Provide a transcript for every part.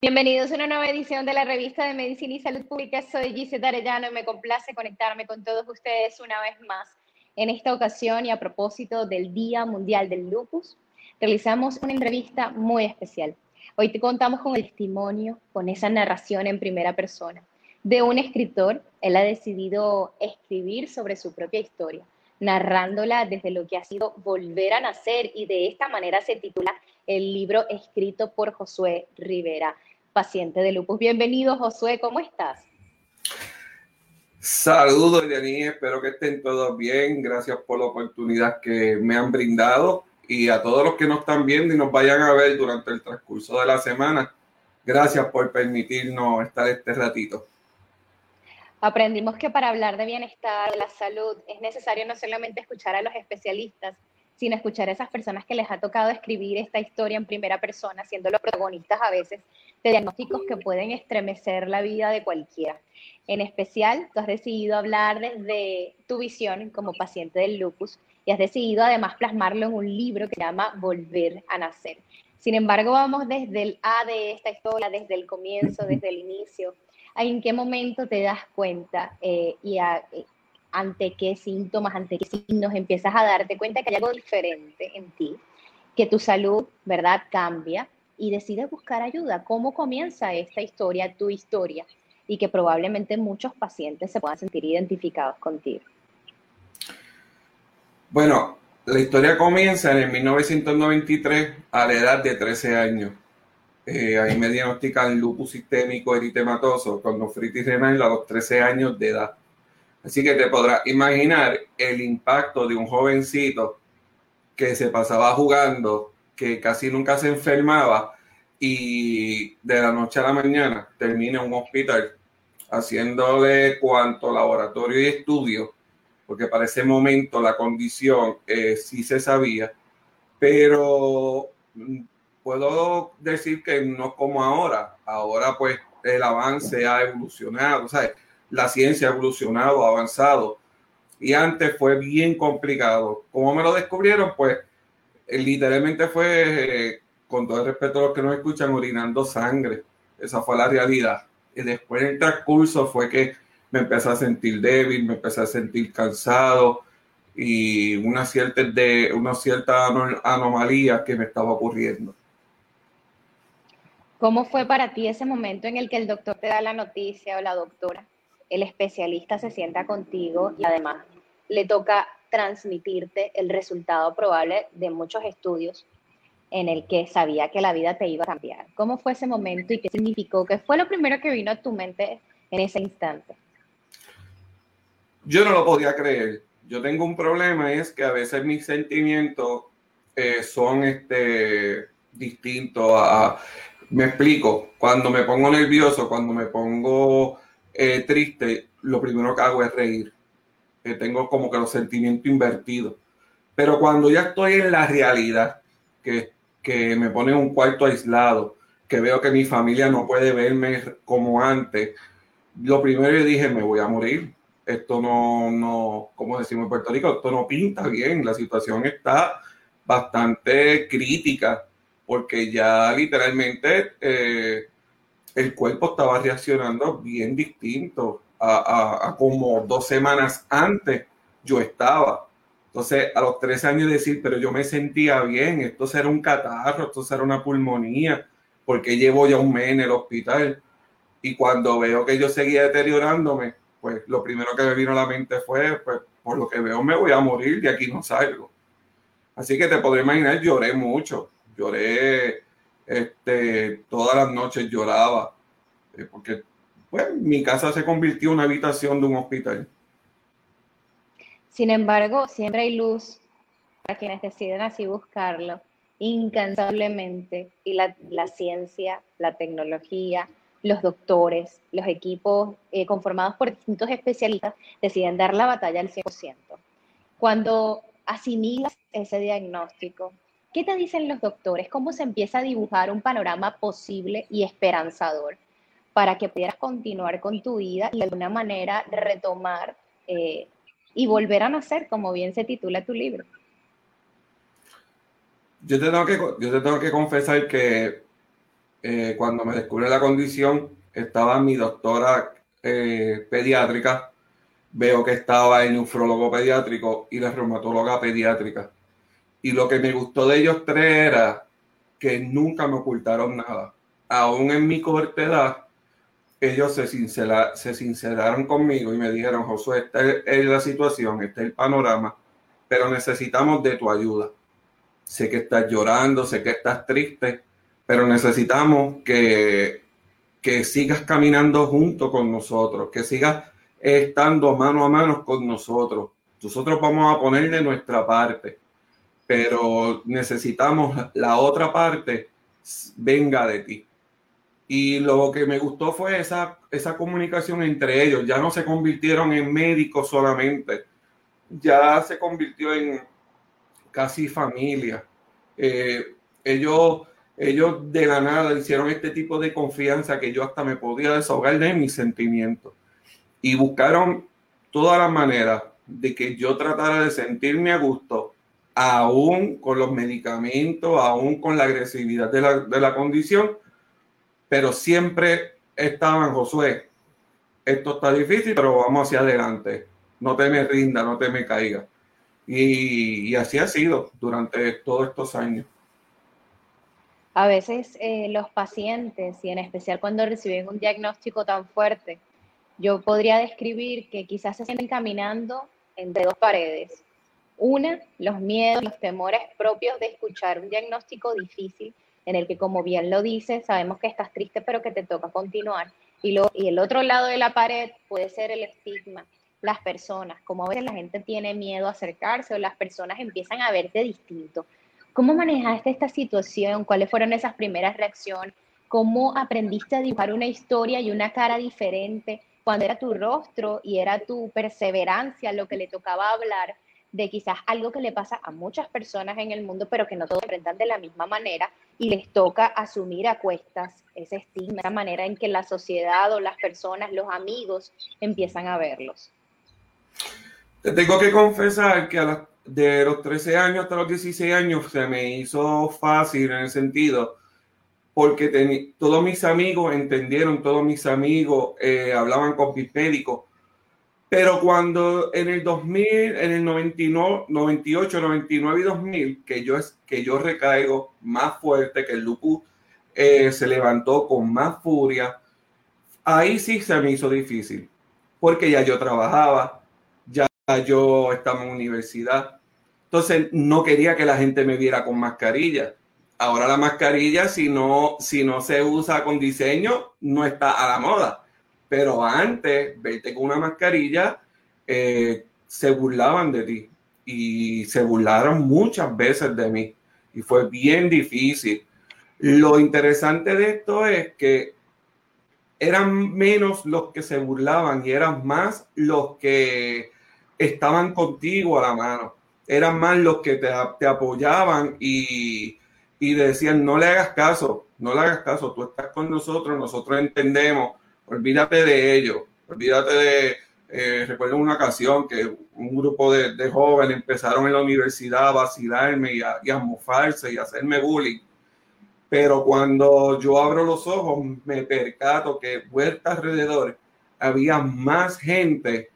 Bienvenidos a una nueva edición de la revista de Medicina y Salud Pública. Soy Gisette Arellano y me complace conectarme con todos ustedes una vez más. En esta ocasión y a propósito del Día Mundial del Lupus, realizamos una entrevista muy especial. Hoy te contamos con el testimonio, con esa narración en primera persona de un escritor. Él ha decidido escribir sobre su propia historia, narrándola desde lo que ha sido volver a nacer y de esta manera se titula el libro escrito por Josué Rivera paciente de lupus. Bienvenido, Josué, ¿cómo estás? Saludos, Yanni, espero que estén todos bien. Gracias por la oportunidad que me han brindado y a todos los que nos están viendo y nos vayan a ver durante el transcurso de la semana. Gracias por permitirnos estar este ratito. Aprendimos que para hablar de bienestar, de la salud, es necesario no solamente escuchar a los especialistas, sino escuchar a esas personas que les ha tocado escribir esta historia en primera persona, siendo los protagonistas a veces de diagnósticos que pueden estremecer la vida de cualquiera. En especial, tú has decidido hablar desde tu visión como paciente del lupus y has decidido además plasmarlo en un libro que se llama Volver a Nacer. Sin embargo, vamos desde el A de esta historia, desde el comienzo, desde el inicio. ¿En qué momento te das cuenta eh, y eh, ante qué síntomas, ante qué signos empiezas a darte cuenta que hay algo diferente en ti, que tu salud, ¿verdad?, cambia y decides buscar ayuda. ¿Cómo comienza esta historia, tu historia? Y que probablemente muchos pacientes se puedan sentir identificados contigo. Bueno, la historia comienza en el 1993 a la edad de 13 años. Eh, ahí me diagnostican lupus sistémico eritematoso con nefritis renal a los 13 años de edad. Así que te podrás imaginar el impacto de un jovencito que se pasaba jugando que casi nunca se enfermaba y de la noche a la mañana termina en un hospital haciéndole cuanto laboratorio y estudio, porque para ese momento la condición eh, sí se sabía, pero mm, puedo decir que no como ahora. Ahora pues el avance ha evolucionado, sea, la ciencia ha evolucionado, ha avanzado. Y antes fue bien complicado. ¿Cómo me lo descubrieron? Pues literalmente fue, eh, con todo el respeto a los que nos escuchan, orinando sangre. Esa fue la realidad. Y después en el transcurso fue que me empecé a sentir débil, me empecé a sentir cansado y una cierta, de, una cierta anomalía que me estaba ocurriendo. ¿Cómo fue para ti ese momento en el que el doctor te da la noticia o la doctora, el especialista se sienta contigo y además le toca transmitirte el resultado probable de muchos estudios en el que sabía que la vida te iba a cambiar. ¿Cómo fue ese momento y qué significó? ¿Qué fue lo primero que vino a tu mente en ese instante? Yo no lo podía creer. Yo tengo un problema, es que a veces mis sentimientos eh, son este, distintos a... Me explico, cuando me pongo nervioso, cuando me pongo eh, triste, lo primero que hago es reír tengo como que los sentimientos invertidos. Pero cuando ya estoy en la realidad, que, me pone un cuarto aislado, que veo que mi familia no puede verme como antes, lo primero que dije, me voy a morir. Esto no, no, como decimos en Puerto Rico, esto no pinta bien. La situación está bastante crítica porque ya literalmente eh, el cuerpo estaba reaccionando bien distinto a, como dos semanas antes yo estaba. Entonces, a los tres años decir, pero yo me sentía bien, esto será un catarro, esto será una pulmonía, porque llevo ya un mes en el hospital. Y cuando veo que yo seguía deteriorándome, pues lo primero que me vino a la mente fue, pues por lo que veo me voy a morir, de aquí no salgo. Así que te podré imaginar, lloré mucho, lloré, este, todas las noches lloraba, eh, porque pues mi casa se convirtió en una habitación de un hospital. Sin embargo, siempre hay luz para quienes deciden así buscarlo incansablemente y la, la ciencia, la tecnología, los doctores, los equipos eh, conformados por distintos especialistas deciden dar la batalla al 100%. Cuando asimilas ese diagnóstico, ¿qué te dicen los doctores? ¿Cómo se empieza a dibujar un panorama posible y esperanzador para que pudieras continuar con tu vida y de alguna manera retomar eh, y volver a nacer, como bien se titula tu libro? Yo te tengo que, yo te tengo que confesar que eh, cuando me descubre la condición, estaba mi doctora eh, pediátrica, veo que estaba el nefrólogo pediátrico y la reumatóloga pediátrica. Y lo que me gustó de ellos tres era que nunca me ocultaron nada. Aún en mi corta edad, ellos se, sinceraron conmigo y me dijeron, Josué, esta es la situación, este es el panorama, pero necesitamos de tu ayuda. Sé que estás llorando, sé que estás triste, pero necesitamos que sigas caminando junto con nosotros, que sigas estando mano a mano con nosotros. Nosotros vamos a poner de nuestra parte, pero necesitamos la otra parte venga de ti. Y lo que me gustó fue esa, esa comunicación entre ellos. Ya no se convirtieron en médicos solamente, ya se convirtió en casi familia. Eh, ellos ellos de la nada hicieron este tipo de confianza que yo hasta me podía desahogar de mis sentimientos. Y buscaron todas las maneras de que yo tratara de sentirme a gusto, aún con los medicamentos, aún con la agresividad de la, de la condición, pero siempre estaban, Josué, esto está difícil, pero vamos hacia adelante. No te me rinda, no te me caiga. Y, así ha sido durante todos estos años. A veces eh, los pacientes, y en especial cuando reciben un diagnóstico tan fuerte, yo podría describir que quizás se sienten caminando entre dos paredes. Una, los miedos, los temores propios de escuchar un diagnóstico difícil en el que, como bien lo dice, sabemos que estás triste, pero que te toca continuar. Y, lo, y el otro lado de la pared puede ser el estigma, las personas, como a veces la gente tiene miedo a acercarse o las personas empiezan a verte distinto. ¿Cómo manejaste esta situación? ¿Cuáles fueron esas primeras reacciones? ¿Cómo aprendiste a dibujar una historia y una cara diferente cuando era tu rostro y era tu perseverancia lo que le tocaba hablar de quizás algo que le pasa a muchas personas en el mundo, pero que no todos enfrentan de la misma manera y les toca asumir a cuestas ese estigma, esa manera en que la sociedad o las personas, los amigos empiezan a verlos? Te tengo que confesar que a de los 13 años hasta los 16 años se me hizo fácil en el sentido porque todos mis amigos entendieron, todos mis amigos eh, hablaban con mis médicos. Pero cuando en el 2000, en el 99, 98, 99 y 2000, que yo, que yo recaigo más fuerte, que el lupus eh, se levantó con más furia, ahí sí se me hizo difícil, porque ya yo trabajaba, ya yo estaba en universidad, entonces no quería que la gente me viera con mascarilla. Ahora la mascarilla, si no, si no se usa con diseño, no está a la moda. Pero antes, verte con una mascarilla, eh, se burlaban de ti. Y se burlaron muchas veces de mí. Y fue bien difícil. Lo interesante de esto es que eran menos los que se burlaban y eran más los que estaban contigo a la mano eran más los que te, apoyaban y, decían, no le hagas caso, no le hagas caso, tú estás con nosotros, nosotros entendemos, olvídate de ello, olvídate de, eh, recuerdo una ocasión que un grupo de, jóvenes empezaron en la universidad a vacilarme y a, y a mofarse y a hacerme bullying. Pero cuando yo abro los ojos, me percato que vuelta alrededor había más gente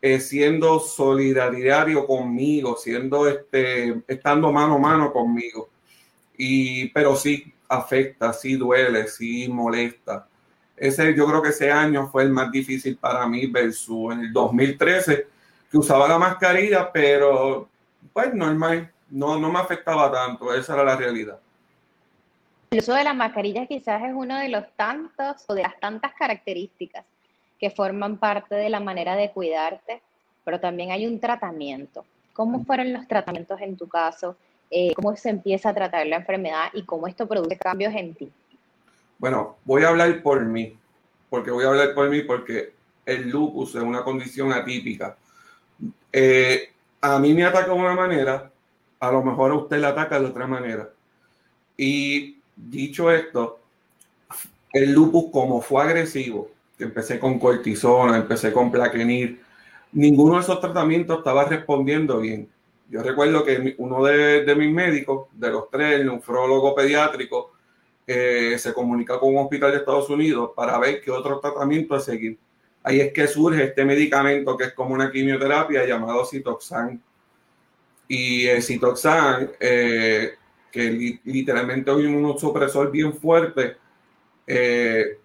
eh, siendo solidario conmigo, siendo este, estando mano a mano conmigo. Y, pero sí afecta, sí duele, sí molesta. Ese, yo creo que ese año fue el más difícil para mí versus en el 2013, que usaba la mascarilla, pero pues normal, no, no me afectaba tanto, esa era la realidad. El uso de la mascarilla quizás es uno de los tantos o de las tantas características que forman parte de la manera de cuidarte, pero también hay un tratamiento. ¿Cómo fueron los tratamientos en tu caso? Eh, ¿Cómo se empieza a tratar la enfermedad y cómo esto produce cambios en ti? Bueno, voy a hablar por mí. porque voy a hablar por mí, porque el lupus es una condición atípica. Eh, a mí me ataca de una manera, a lo mejor usted le ataca de otra manera. Y dicho esto, el lupus como fue agresivo, empecé con cortisona, empecé con plaquenil, ninguno de esos tratamientos estaba respondiendo bien. Yo recuerdo que uno de, mis médicos, de los tres, el nefrólogo pediátrico, eh, se comunica con un hospital de Estados Unidos para ver qué otro tratamiento a seguir. Ahí es que surge este medicamento que es como una quimioterapia llamado Citoxan. Y el Citoxan, eh, que literalmente es un supresor bien fuerte, eh,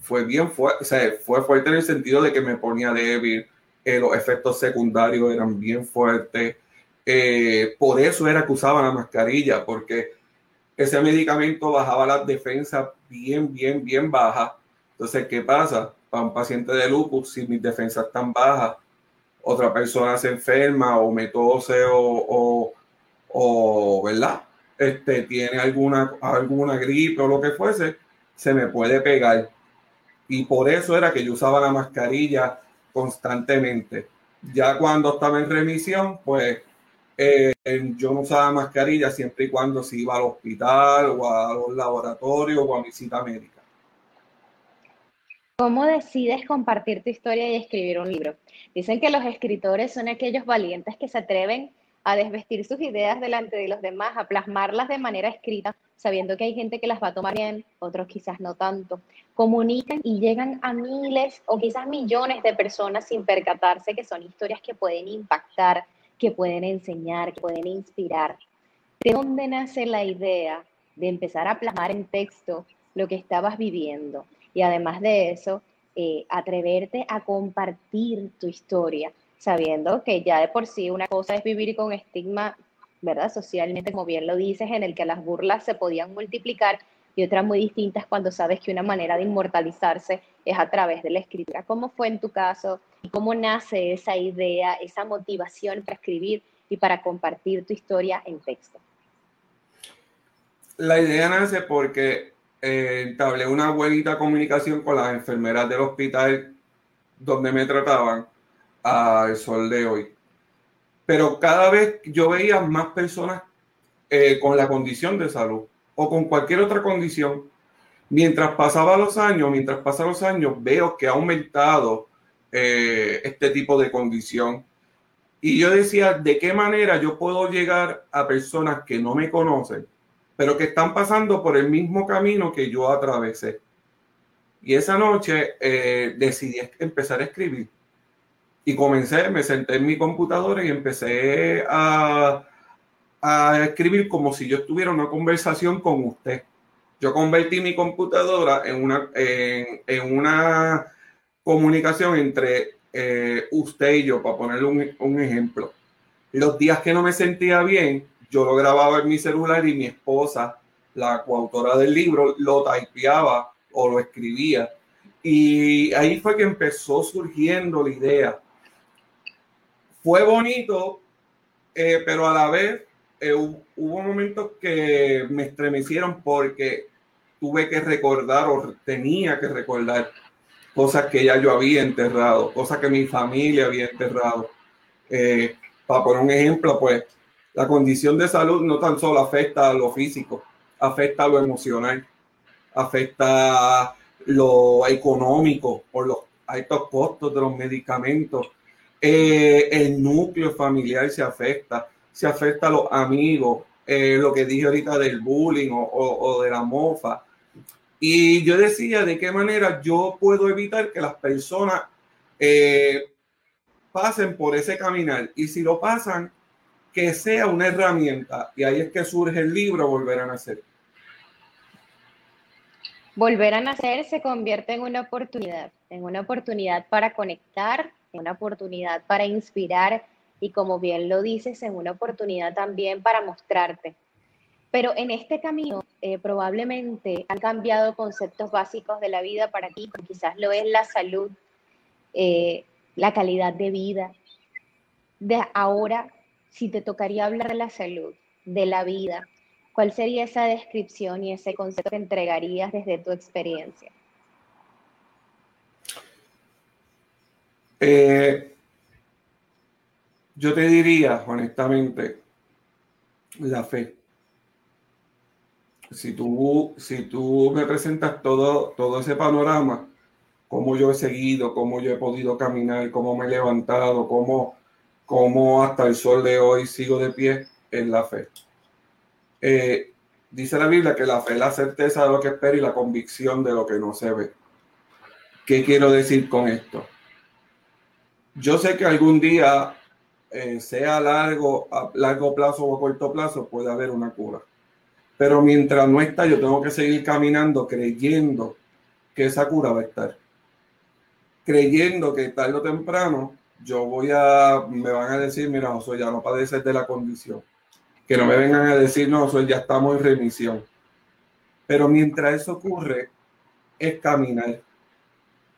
fue bien fuerte, o sea, fue fuerte en el sentido de que me ponía débil, los efectos secundarios eran bien fuertes. Por eso era que usaba la mascarilla, porque ese medicamento bajaba las defensas bien, bien, bien bajas. Entonces, ¿qué pasa? Para un paciente de lupus, si mis defensas están bajas, otra persona se enferma o me tose o, o, o ¿verdad? Este, tiene alguna, alguna gripe o lo que fuese, se me puede pegar. Y por eso era que yo usaba la mascarilla constantemente. Ya cuando estaba en remisión, pues eh, yo no usaba mascarilla siempre y cuando se iba al hospital o a los laboratorios o a visita médica. ¿Cómo decides compartir tu historia y escribir un libro? Dicen que los escritores son aquellos valientes que se atreven a desvestir sus ideas delante de los demás, a plasmarlas de manera escrita, sabiendo que hay gente que las va a tomar bien, otros quizás no tanto. Comunican y llegan a miles o quizás millones de personas sin percatarse que son historias que pueden impactar, que pueden enseñar, que pueden inspirar. ¿De dónde nace la idea de empezar a plasmar en texto lo que estabas viviendo? Y además de eso, eh, atreverte a compartir tu historia sabiendo que ya de por sí una cosa es vivir con estigma, ¿verdad? Socialmente, como bien lo dices, en el que las burlas se podían multiplicar y otras muy distintas cuando sabes que una manera de inmortalizarse es a través de la escritura. ¿Cómo fue en tu caso y cómo nace esa idea, esa motivación para escribir y para compartir tu historia en texto? La idea nace porque eh, entablé una buenita comunicación con las enfermeras del hospital donde me trataban al sol de hoy. Pero cada vez yo veía más personas eh, con la condición de salud o con cualquier otra condición. Mientras pasaba los años, mientras pasan los años, veo que ha aumentado eh, este tipo de condición. Y yo decía, ¿de qué manera yo puedo llegar a personas que no me conocen, pero que están pasando por el mismo camino que yo atravesé? Y esa noche eh, decidí empezar a escribir. Y comencé, me senté en mi computadora y empecé a, a escribir como si yo estuviera en una conversación con usted. Yo convertí mi computadora en una, en, una comunicación entre eh, usted y yo, para ponerle un, un, ejemplo. Los días que no me sentía bien, yo lo grababa en mi celular y mi esposa, la coautora del libro, lo typeaba o lo escribía. Y ahí fue que empezó surgiendo la idea fue bonito, eh, pero a la vez eh, hubo momentos que me estremecieron porque tuve que recordar o tenía que recordar cosas que ya yo había enterrado, cosas que mi familia había enterrado. Eh, para poner un ejemplo, pues la condición de salud no tan solo afecta a lo físico, afecta a lo emocional, afecta a lo económico por los altos costos de los medicamentos, eh, el núcleo familiar se afecta, se afecta a los amigos, eh, lo que dije ahorita del bullying o, de la mofa. Y yo decía de qué manera yo puedo evitar que las personas eh, pasen por ese caminar. Y si lo pasan, que sea una herramienta. Y ahí es que surge el libro Volver a Nacer. Volver a Nacer se convierte en una oportunidad, en una oportunidad para conectar una oportunidad para inspirar y como bien lo dices, en una oportunidad también para mostrarte. Pero en este camino eh, probablemente han cambiado conceptos básicos de la vida para ti, quizás lo es la salud, eh, la calidad de vida. De ahora, si te tocaría hablar de la salud, de la vida, ¿cuál sería esa descripción y ese concepto que entregarías desde tu experiencia? Eh, yo te diría, honestamente, la fe. Si tú, si tú me presentas todo, todo ese panorama, cómo yo he seguido, cómo yo he podido caminar, cómo me he levantado, cómo, cómo hasta el sol de hoy sigo de pie en la fe. Eh, dice la Biblia que la fe es la certeza de lo que espera y la convicción de lo que no se ve. ¿Qué quiero decir con esto? Yo sé que algún día, eh, sea largo, a largo plazo o corto plazo, puede haber una cura. Pero mientras no está, yo tengo que seguir caminando creyendo que esa cura va a estar. Creyendo que tarde o temprano yo voy a, me van a decir, mira, José, ya no padeces de la condición. Que no me vengan a decir, no, José, ya estamos en remisión. Pero mientras eso ocurre, es caminar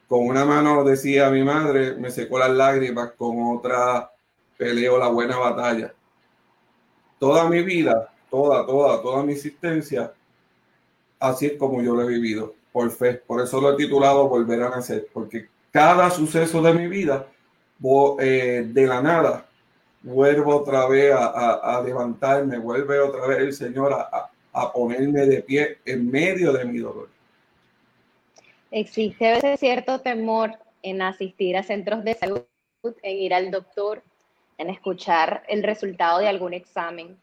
con una mano, decía mi madre, me secó las lágrimas, con otra peleo la buena batalla. Toda mi vida, toda, toda, toda mi existencia, así es como yo lo he vivido, por fe. Por eso lo he titulado Volver a Nacer, porque cada suceso de mi vida, eh, de la nada, vuelvo otra vez a, levantarme, vuelve otra vez el Señor a ponerme de pie en medio de mi dolor existe a veces cierto temor en asistir a centros de salud, en ir al doctor, en escuchar el resultado de algún examen,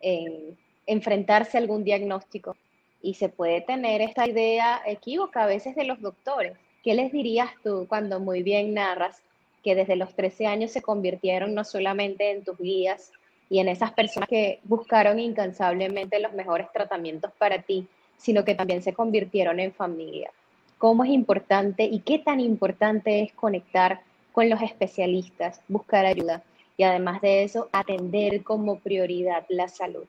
en enfrentarse a algún diagnóstico. Y se puede tener esta idea equívoca a veces de los doctores. ¿Qué les dirías tú cuando muy bien narras que desde los 13 años se convirtieron no solamente en tus guías y en esas personas que buscaron incansablemente los mejores tratamientos para ti, sino que también se convirtieron en familia? cómo es importante y qué tan importante es conectar con los especialistas, buscar ayuda y además de eso, atender como prioridad la salud.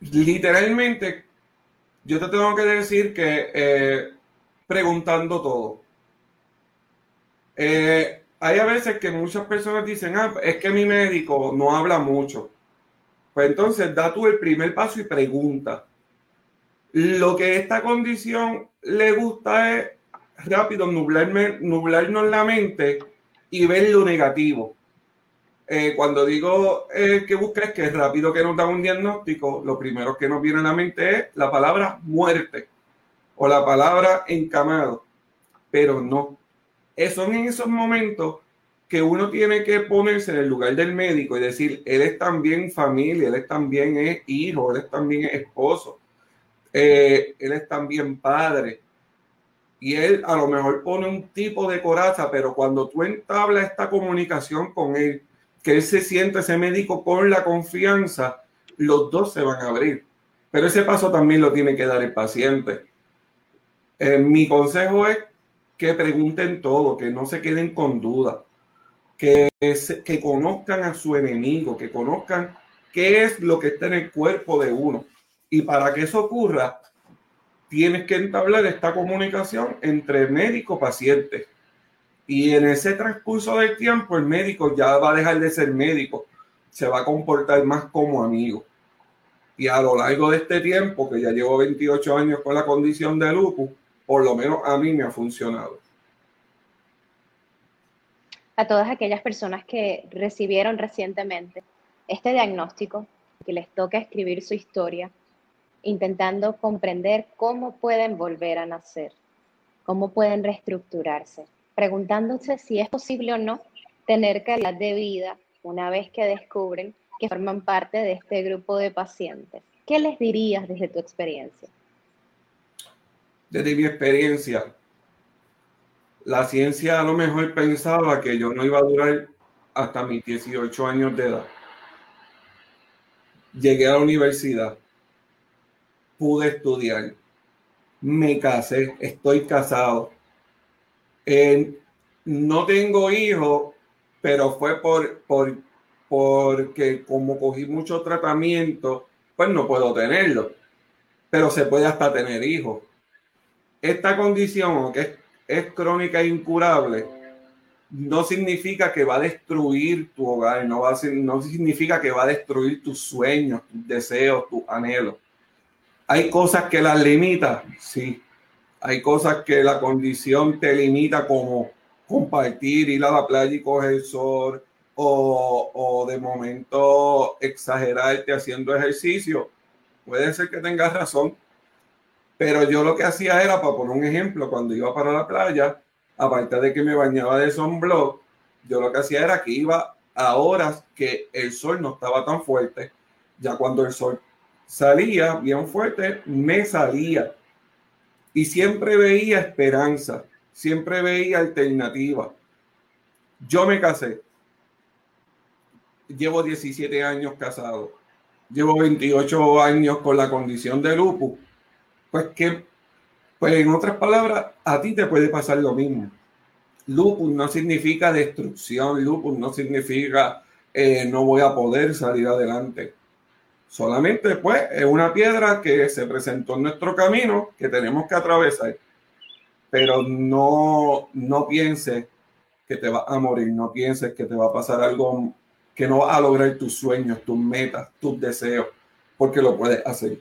Literalmente, yo te tengo que decir que eh, preguntando todo. Eh, hay a veces que muchas personas dicen, ah, es que mi médico no habla mucho. Pues entonces da tú el primer paso y pregunta. Lo que esta condición le gusta es rápido nublarme, nublarnos la mente y ver lo negativo. Eh, cuando digo eh, que busques que es rápido que nos da un diagnóstico, lo primero que nos viene a la mente es la palabra muerte o la palabra encamado. Pero no. Son en esos momentos que uno tiene que ponerse en el lugar del médico y decir, él es también familia, él es también es hijo, él es también esposo eh, él es también padre. Y él a lo mejor pone un tipo de coraza, pero cuando tú entablas esta comunicación con él, que él se siente ese médico con la confianza, los dos se van a abrir. Pero ese paso también lo tiene que dar el paciente. Eh, mi consejo es que pregunten todo, que no se queden con dudas, que, que conozcan a su enemigo, que conozcan qué es lo que está en el cuerpo de uno. Y para que eso ocurra, tienes que entablar esta comunicación entre médico y paciente. Y en ese transcurso del tiempo, el médico ya va a dejar de ser médico, se va a comportar más como amigo. Y a lo largo de este tiempo, que ya llevo 28 años con la condición de lupus, por lo menos a mí me ha funcionado. A todas aquellas personas que recibieron recientemente este diagnóstico, que les toca escribir su historia, intentando comprender cómo pueden volver a nacer, cómo pueden reestructurarse, preguntándose si es posible o no tener calidad de vida una vez que descubren que forman parte de este grupo de pacientes. ¿Qué les dirías desde tu experiencia? Desde mi experiencia, la ciencia a lo mejor pensaba que yo no iba a durar hasta mis 18 años de edad. Llegué a la universidad, pude estudiar. Me casé, estoy casado. no tengo hijos, pero fue por, por, porque como cogí mucho tratamiento, pues no puedo tenerlo. Pero se puede hasta tener hijos. Esta condición, que es, es crónica e incurable, no significa que va a destruir tu hogar, no, va a no significa que va a destruir tus sueños, tus deseos, tus anhelos. ¿Hay cosas que las limitan? Sí. Hay cosas que la condición te limita como compartir, ir a la playa y coger sol o, o de momento exagerarte haciendo ejercicio. Puede ser que tengas razón, pero yo lo que hacía era, para poner un ejemplo, cuando iba para la playa, aparte de que me bañaba de sunblock, yo lo que hacía era que iba a horas que el sol no estaba tan fuerte. Ya cuando el sol salía bien fuerte, me salía. Y siempre veía esperanza, siempre veía alternativa. Yo me casé. Llevo 17 años casado. Llevo 28 años con la condición de lupus pues que, pues en otras palabras, a ti te puede pasar lo mismo. Lupus no significa destrucción, lupus no significa eh, no voy a poder salir adelante. Solamente pues es una piedra que se presentó en nuestro camino que tenemos que atravesar. Pero no, no pienses que te vas a morir, no pienses que te va a pasar algo que no vas a lograr tus sueños, tus metas, tus deseos, porque lo puedes hacer.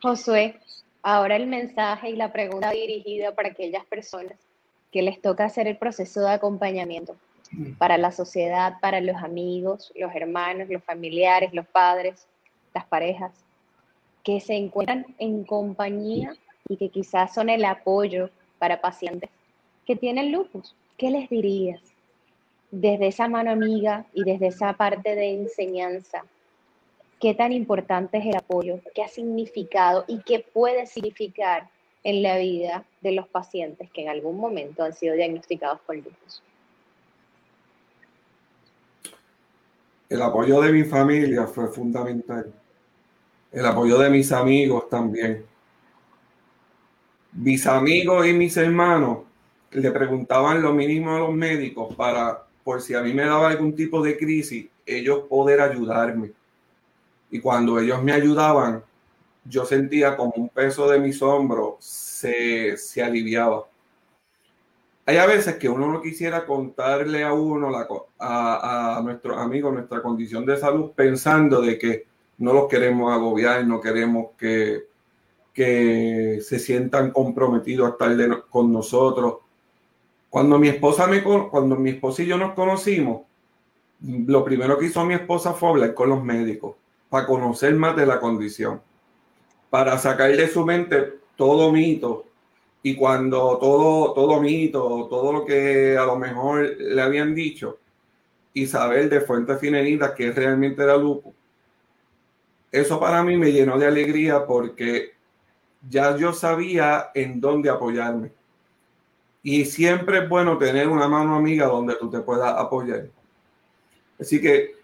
Josué, ahora el mensaje y la pregunta dirigida para aquellas personas que les toca hacer el proceso de acompañamiento para la sociedad, para los amigos, los hermanos, los familiares, los padres, las parejas, que se encuentran en compañía y que quizás son el apoyo para pacientes que tienen lupus. ¿Qué les dirías desde esa mano amiga y desde esa parte de enseñanza qué tan importante es el apoyo, qué ha significado y qué puede significar en la vida de los pacientes que en algún momento han sido diagnosticados con lupus. El apoyo de mi familia fue fundamental. El apoyo de mis amigos también. Mis amigos y mis hermanos le preguntaban lo mínimo a los médicos para, por si a mí me daba algún tipo de crisis, ellos poder ayudarme y cuando ellos me ayudaban, yo sentía como un peso de mis hombros se, se aliviaba. Hay veces que uno no quisiera contarle a uno, a, a nuestros amigos, nuestra condición de salud, pensando de que no los queremos agobiar, no queremos que, que se sientan comprometidos a estar con nosotros. Cuando mi esposa me, cuando mi esposa y yo nos conocimos, lo primero que hizo mi esposa fue hablar con los médicos para conocer más de la condición, para sacar de su mente todo mito y cuando todo, todo mito, todo lo que a lo mejor le habían dicho y saber de fuentes fineritas que realmente era lupus. Eso para mí me llenó de alegría porque ya yo sabía en dónde apoyarme. Y siempre es bueno tener una mano amiga donde tú te puedas apoyar. Así que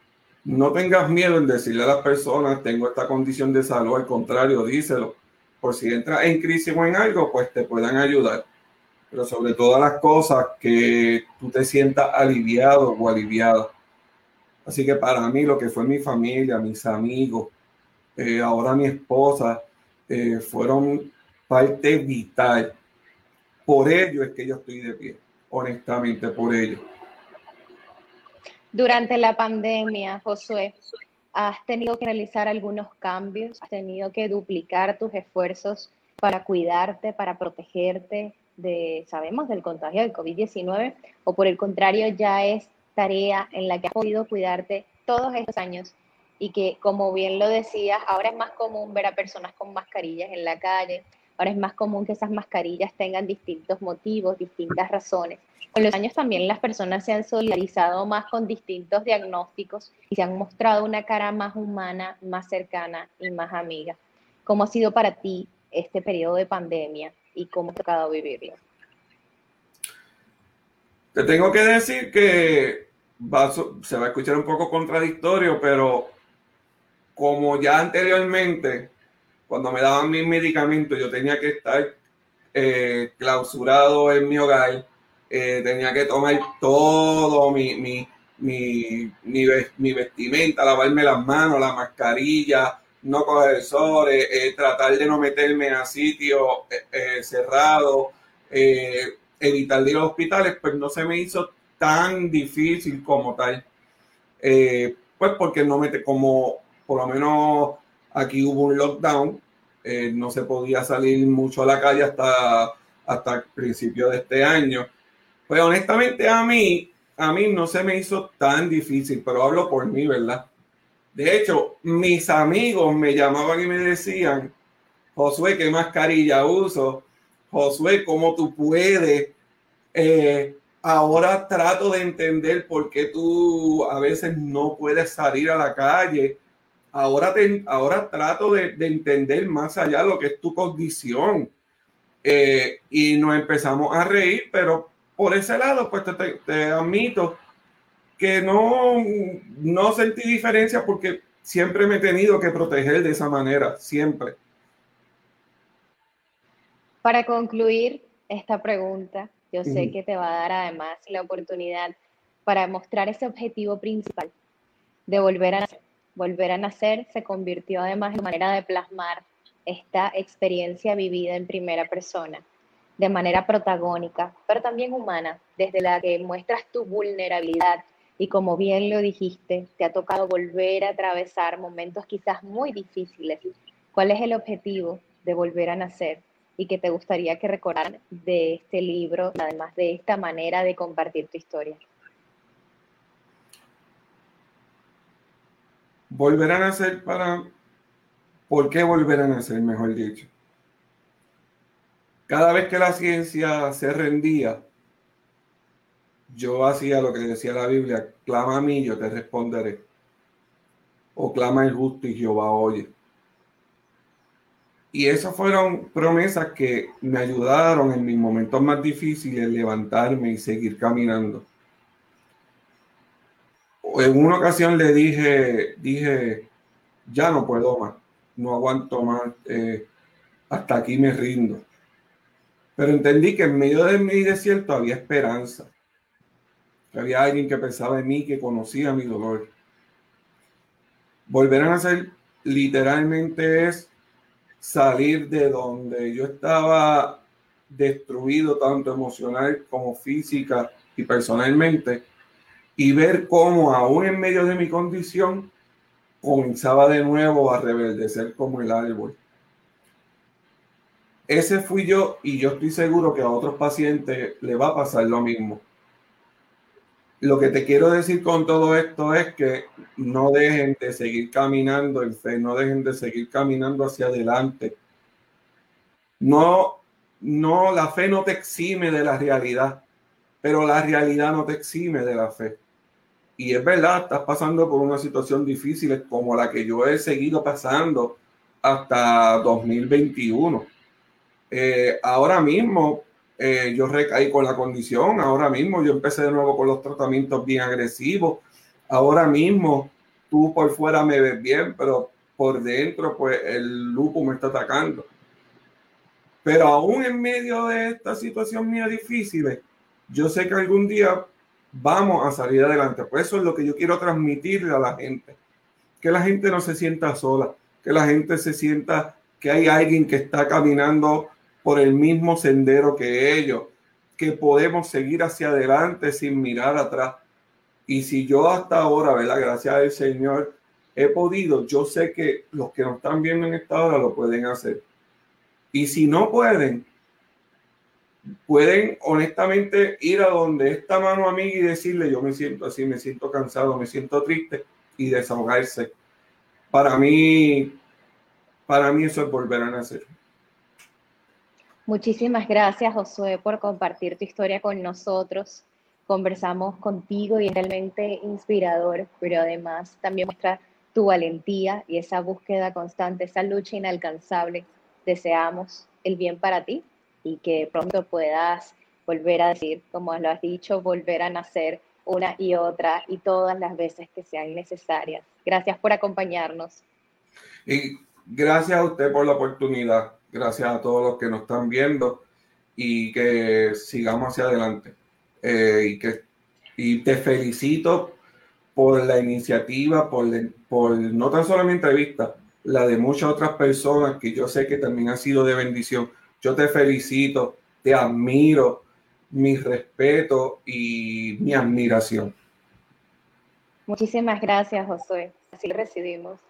no tengas miedo en decirle a las personas, tengo esta condición de salud, al contrario, díselo. Por si entras en crisis o en algo, pues te puedan ayudar. Pero sobre todas las cosas que tú te sientas aliviado o aliviada. Así que para mí lo que fue mi familia, mis amigos, eh, ahora mi esposa, eh, fueron parte vital. Por ello es que yo estoy de pie, honestamente, por ello. Durante la pandemia, Josué, has tenido que realizar algunos cambios, has tenido que duplicar tus esfuerzos para cuidarte, para protegerte de, sabemos, del contagio del COVID-19, o por el contrario, ya es tarea en la que has podido cuidarte todos estos años y que, como bien lo decías, ahora es más común ver a personas con mascarillas en la calle, ahora es más común que esas mascarillas tengan distintos motivos, distintas razones con los años también las personas se han solidarizado más con distintos diagnósticos y se han mostrado una cara más humana, más cercana y más amiga. ¿Cómo ha sido para ti este periodo de pandemia y cómo ha tocado vivirlo? Te tengo que decir que se va a escuchar un poco contradictorio, pero como ya anteriormente, cuando me daban mis medicamentos, yo tenía que estar eh, clausurado en mi hogar eh, tenía que tomar todo mi, mi, mi, mi, vestimenta, lavarme las manos, la mascarilla, no coger sol, eh, tratar de no meterme a sitios cerrados, evitar ir a hospitales, pues no se me hizo tan difícil como tal. pues porque no mete como, por lo menos aquí hubo un lockdown, eh, no se podía salir mucho a la calle hasta, hasta el principio de este año. Pues honestamente a mí, a mí no se me hizo tan difícil, pero hablo por mí, ¿verdad? De hecho, mis amigos me llamaban y me decían, Josué, ¿qué mascarilla uso? Josué, ¿cómo tú puedes? Eh, ahora trato de entender por qué tú a veces no puedes salir a la calle. Ahora, te, ahora trato de, entender más allá lo que es tu condición. Eh, y nos empezamos a reír, pero por ese lado, pues te, te, admito que no, no sentí diferencia porque siempre me he tenido que proteger de esa manera, siempre. Para concluir esta pregunta, yo sé que te va a dar además la oportunidad para mostrar ese objetivo principal de volver a nacer. Volver a nacer se convirtió además en manera de plasmar esta experiencia vivida en primera persona, de manera protagónica, pero también humana, desde la que muestras tu vulnerabilidad y como bien lo dijiste, te ha tocado volver a atravesar momentos quizás muy difíciles. ¿Cuál es el objetivo de volver a nacer? y que te gustaría que recordaran de este libro, además de esta manera de compartir tu historia? Volver a nacer para... ¿Por qué volver a nacer, mejor dicho? Cada vez que la ciencia se rendía, yo hacía lo que decía la Biblia, clama a mí, yo te responderé. O clama el justo y Jehová oye. Y esas fueron promesas que me ayudaron en mis momentos más difíciles levantarme y seguir caminando. En una ocasión le dije, dije, ya no puedo más, no aguanto más, eh, hasta aquí me rindo. Pero entendí que en medio de mi desierto había esperanza, que había alguien que pensaba en mí, que conocía mi dolor. Volver a nacer literalmente es salir de donde yo estaba destruido tanto emocional como física y personalmente y ver cómo aún en medio de mi condición comenzaba de nuevo a reverdecer como el árbol. Ese fui yo y yo estoy seguro que a otros pacientes le va a pasar lo mismo. Lo que te quiero decir con todo esto es que no dejen de seguir caminando en fe, no dejen de seguir caminando hacia adelante. No, no, la fe no te exime de la realidad, pero la realidad no te exime de la fe. Y es verdad, estás pasando por una situación difícil como la que yo he seguido pasando hasta 2021. Eh, ahora mismo eh, yo recaí con la condición, ahora mismo yo empecé de nuevo con los tratamientos bien agresivos, ahora mismo tú por fuera me ves bien, pero por dentro pues el lupo me está atacando. Pero aún en medio de esta situación mía difícil, yo sé que algún día vamos a salir adelante. Por eso es lo que yo quiero transmitirle a la gente. Que la gente no se sienta sola, que la gente se sienta que hay alguien que está caminando por el mismo sendero que ellos, que podemos seguir hacia adelante sin mirar atrás. Y si yo hasta ahora, ¿verdad? Gracias al Señor, he podido, yo sé que los que nos están viendo en esta hora lo pueden hacer. Y si no pueden, pueden honestamente ir a donde esta mano amiga y decirle, yo me siento así, me siento cansado, me siento triste y desahogarse. Para mí, para mí eso es volver a nacer. Muchísimas gracias, Josué, por compartir tu historia con nosotros. Conversamos contigo y es realmente inspirador, pero además también muestra tu valentía y esa búsqueda constante, esa lucha inalcanzable. Deseamos el bien para ti y que pronto puedas volver a decir, como lo has dicho, volver a nacer una y otra y todas las veces que sean necesarias. Gracias por acompañarnos. Y gracias a usted por la oportunidad gracias a todos los que nos están viendo y que sigamos hacia adelante. Eh, y, que, y te felicito por la iniciativa, por, por no tan solo mi entrevista, la de muchas otras personas que yo sé que también han sido de bendición. Yo te felicito, te admiro, mi respeto y mi admiración. Muchísimas gracias, Josué. Así lo recibimos.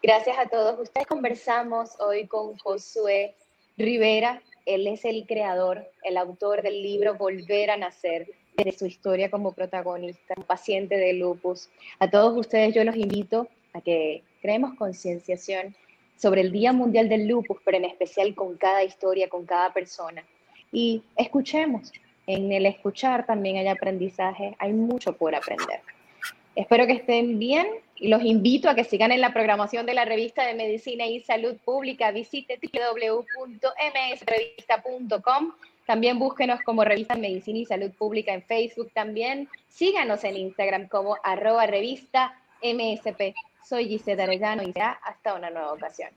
Gracias a todos ustedes. Conversamos hoy con Josué Rivera. Él es el creador, el autor del libro Volver a Nacer, de su historia como protagonista, un paciente de lupus. A todos ustedes yo los invito a que creemos concienciación sobre el Día Mundial del Lupus, pero en especial con cada historia, con cada persona. Y escuchemos. En el escuchar también hay aprendizaje, hay mucho por aprender. Espero que estén bien y los invito a que sigan en la programación de la revista de Medicina y Salud Pública. Visite www.msrevista.com. También búsquenos como Revista Medicina y Salud Pública en Facebook también. Síganos en Instagram como arroba revista MSP. Soy Gisela Arellano y será hasta una nueva ocasión.